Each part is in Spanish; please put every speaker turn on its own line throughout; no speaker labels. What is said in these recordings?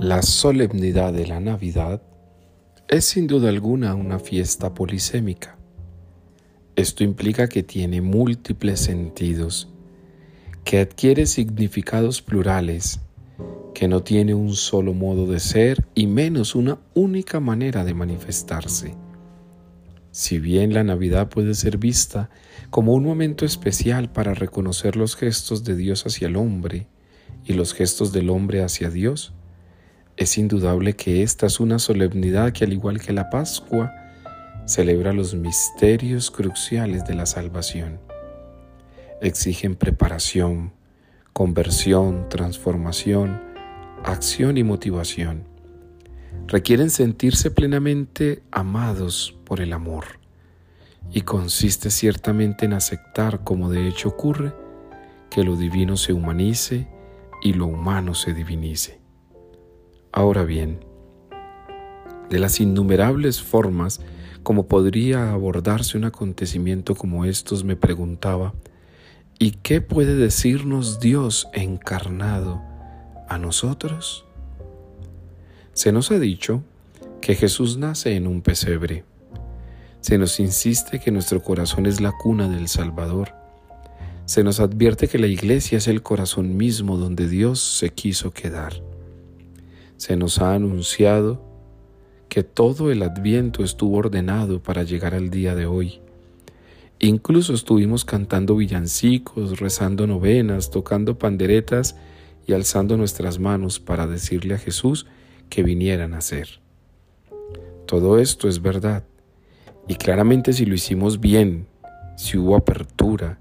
La solemnidad de la Navidad es sin duda alguna una fiesta polisémica. Esto implica que tiene múltiples sentidos, que adquiere significados plurales, que no tiene un solo modo de ser y menos una única manera de manifestarse. Si bien la Navidad puede ser vista como un momento especial para reconocer los gestos de Dios hacia el hombre y los gestos del hombre hacia Dios, es indudable que esta es una solemnidad que al igual que la Pascua, celebra los misterios cruciales de la salvación. Exigen preparación, conversión, transformación, acción y motivación. Requieren sentirse plenamente amados por el amor y consiste ciertamente en aceptar, como de hecho ocurre, que lo divino se humanice y lo humano se divinice. Ahora bien, de las innumerables formas como podría abordarse un acontecimiento como estos, me preguntaba, ¿y qué puede decirnos Dios encarnado a nosotros? Se nos ha dicho que Jesús nace en un pesebre. Se nos insiste que nuestro corazón es la cuna del Salvador. Se nos advierte que la iglesia es el corazón mismo donde Dios se quiso quedar se nos ha anunciado que todo el adviento estuvo ordenado para llegar al día de hoy. Incluso estuvimos cantando villancicos, rezando novenas, tocando panderetas y alzando nuestras manos para decirle a Jesús que viniera a nacer. Todo esto es verdad. Y claramente si lo hicimos bien, si hubo apertura,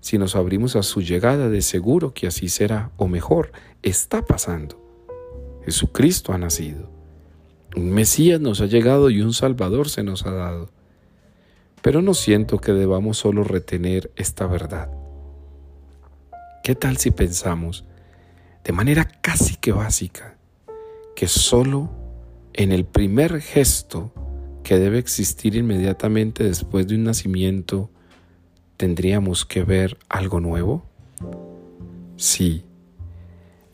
si nos abrimos a su llegada, de seguro que así será, o mejor, está pasando. Jesucristo ha nacido. Un Mesías nos ha llegado y un Salvador se nos ha dado. Pero no siento que debamos solo retener esta verdad. ¿Qué tal si pensamos, de manera casi que básica, que solo en el primer gesto que debe existir inmediatamente después de un nacimiento tendríamos que ver algo nuevo? Sí,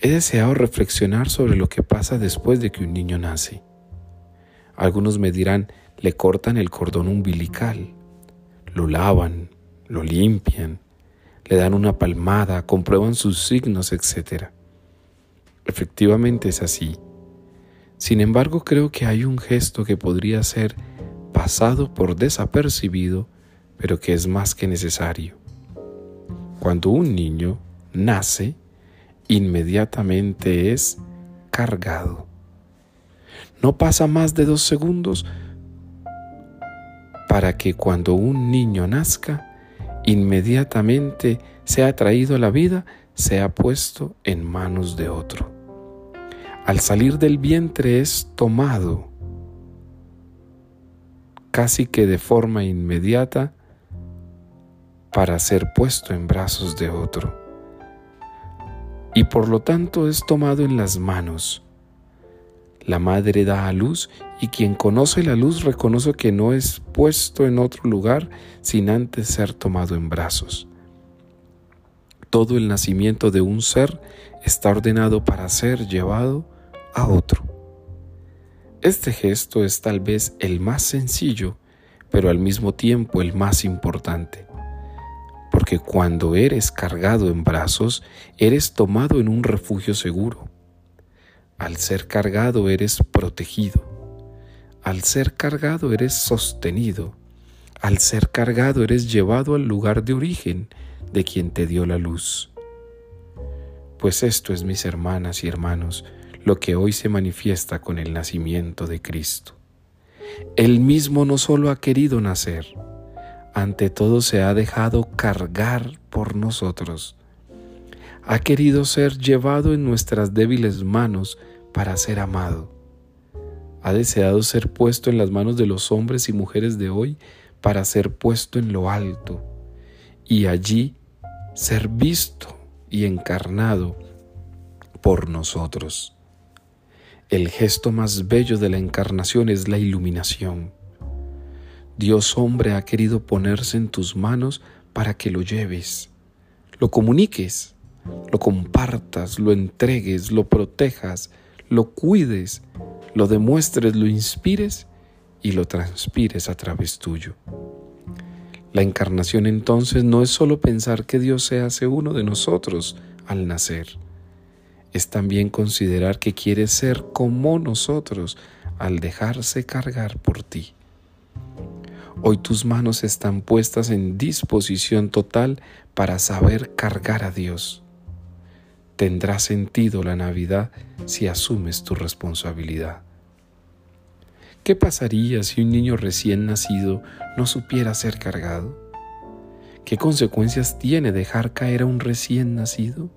He deseado reflexionar sobre lo que pasa después de que un niño nace. Algunos me dirán, le cortan el cordón umbilical, lo lavan, lo limpian, le dan una palmada, comprueban sus signos, etc. Efectivamente es así. Sin embargo, creo que hay un gesto que podría ser pasado por desapercibido, pero que es más que necesario. Cuando un niño nace, inmediatamente es cargado. No pasa más de dos segundos para que cuando un niño nazca, inmediatamente sea traído a la vida, sea puesto en manos de otro. Al salir del vientre es tomado casi que de forma inmediata para ser puesto en brazos de otro y por lo tanto es tomado en las manos. La madre da a luz y quien conoce la luz reconoce que no es puesto en otro lugar sin antes ser tomado en brazos. Todo el nacimiento de un ser está ordenado para ser llevado a otro. Este gesto es tal vez el más sencillo, pero al mismo tiempo el más importante porque cuando eres cargado en brazos, eres tomado en un refugio seguro. Al ser cargado eres protegido. Al ser cargado eres sostenido. Al ser cargado eres llevado al lugar de origen de quien te dio la luz. Pues esto es, mis hermanas y hermanos, lo que hoy se manifiesta con el nacimiento de Cristo. Él mismo no solo ha querido nacer, ante todo se ha dejado cargar por nosotros. Ha querido ser llevado en nuestras débiles manos para ser amado. Ha deseado ser puesto en las manos de los hombres y mujeres de hoy para ser puesto en lo alto y allí ser visto y encarnado por nosotros. El gesto más bello de la encarnación es la iluminación. Dios hombre ha querido ponerse en tus manos para que lo lleves, lo comuniques, lo compartas, lo entregues, lo protejas, lo cuides, lo demuestres, lo inspires y lo transpires a través tuyo. La encarnación entonces no es solo pensar que Dios se hace uno de nosotros al nacer, es también considerar que quiere ser como nosotros al dejarse cargar por ti. Hoy tus manos están puestas en disposición total para saber cargar a Dios. Tendrá sentido la Navidad si asumes tu responsabilidad. ¿Qué pasaría si un niño recién nacido no supiera ser cargado? ¿Qué consecuencias tiene dejar caer a un recién nacido?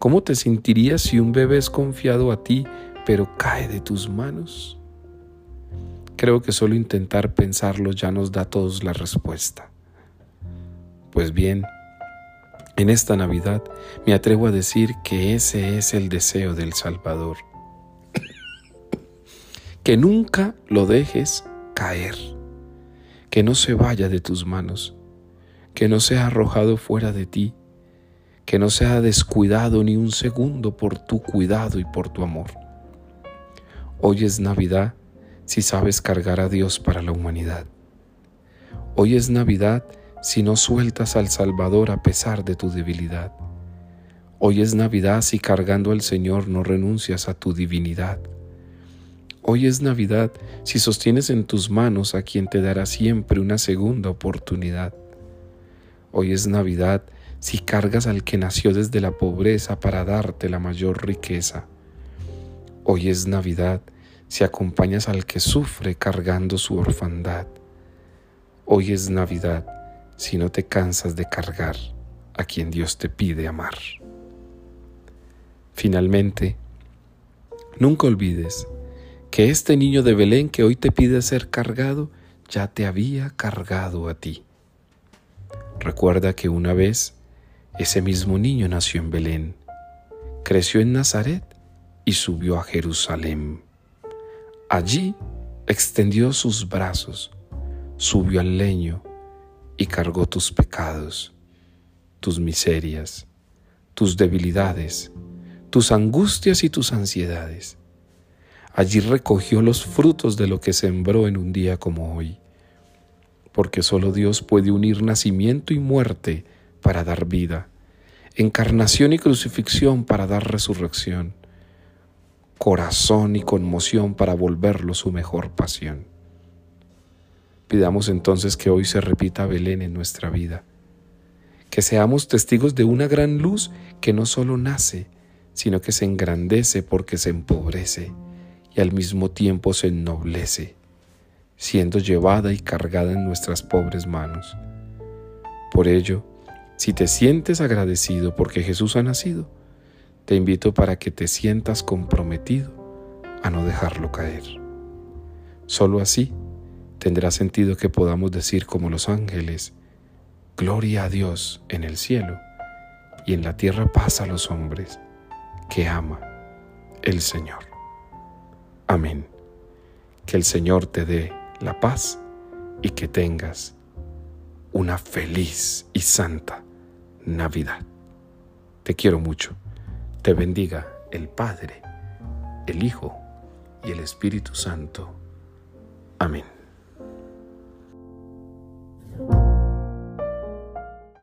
¿Cómo te sentirías si un bebé es confiado a ti pero cae de tus manos? Creo que solo intentar pensarlo ya nos da a todos la respuesta. Pues bien, en esta Navidad me atrevo a decir que ese es el deseo del Salvador que nunca lo dejes caer, que no se vaya de tus manos, que no sea arrojado fuera de ti, que no sea descuidado ni un segundo por tu cuidado y por tu amor. Hoy es Navidad si sabes cargar a Dios para la humanidad. Hoy es Navidad si no sueltas al Salvador a pesar de tu debilidad. Hoy es Navidad si cargando al Señor no renuncias a tu divinidad. Hoy es Navidad si sostienes en tus manos a quien te dará siempre una segunda oportunidad. Hoy es Navidad si cargas al que nació desde la pobreza para darte la mayor riqueza. Hoy es Navidad si acompañas al que sufre cargando su orfandad. Hoy es Navidad si no te cansas de cargar a quien Dios te pide amar. Finalmente, nunca olvides que este niño de Belén que hoy te pide ser cargado, ya te había cargado a ti. Recuerda que una vez ese mismo niño nació en Belén, creció en Nazaret y subió a Jerusalén. Allí extendió sus brazos, subió al leño y cargó tus pecados, tus miserias, tus debilidades, tus angustias y tus ansiedades Allí recogió los frutos de lo que sembró en un día como hoy. Porque solo Dios puede unir nacimiento y muerte para dar vida, encarnación y crucifixión para dar resurrección, corazón y conmoción para volverlo su mejor pasión. Pidamos entonces que hoy se repita Belén en nuestra vida, que seamos testigos de una gran luz que no solo nace, sino que se engrandece porque se empobrece y al mismo tiempo se ennoblece, siendo llevada y cargada en nuestras pobres manos. Por ello, si te sientes agradecido porque Jesús ha nacido, te invito para que te sientas comprometido a no dejarlo caer. Solo así tendrá sentido que podamos decir como los ángeles, Gloria a Dios en el cielo y en la tierra paz a los hombres que ama el Señor. Amén. Que el Señor te dé la paz y que tengas una feliz y santa Navidad. Te quiero mucho. Te bendiga el Padre, el Hijo y el Espíritu Santo. Amén.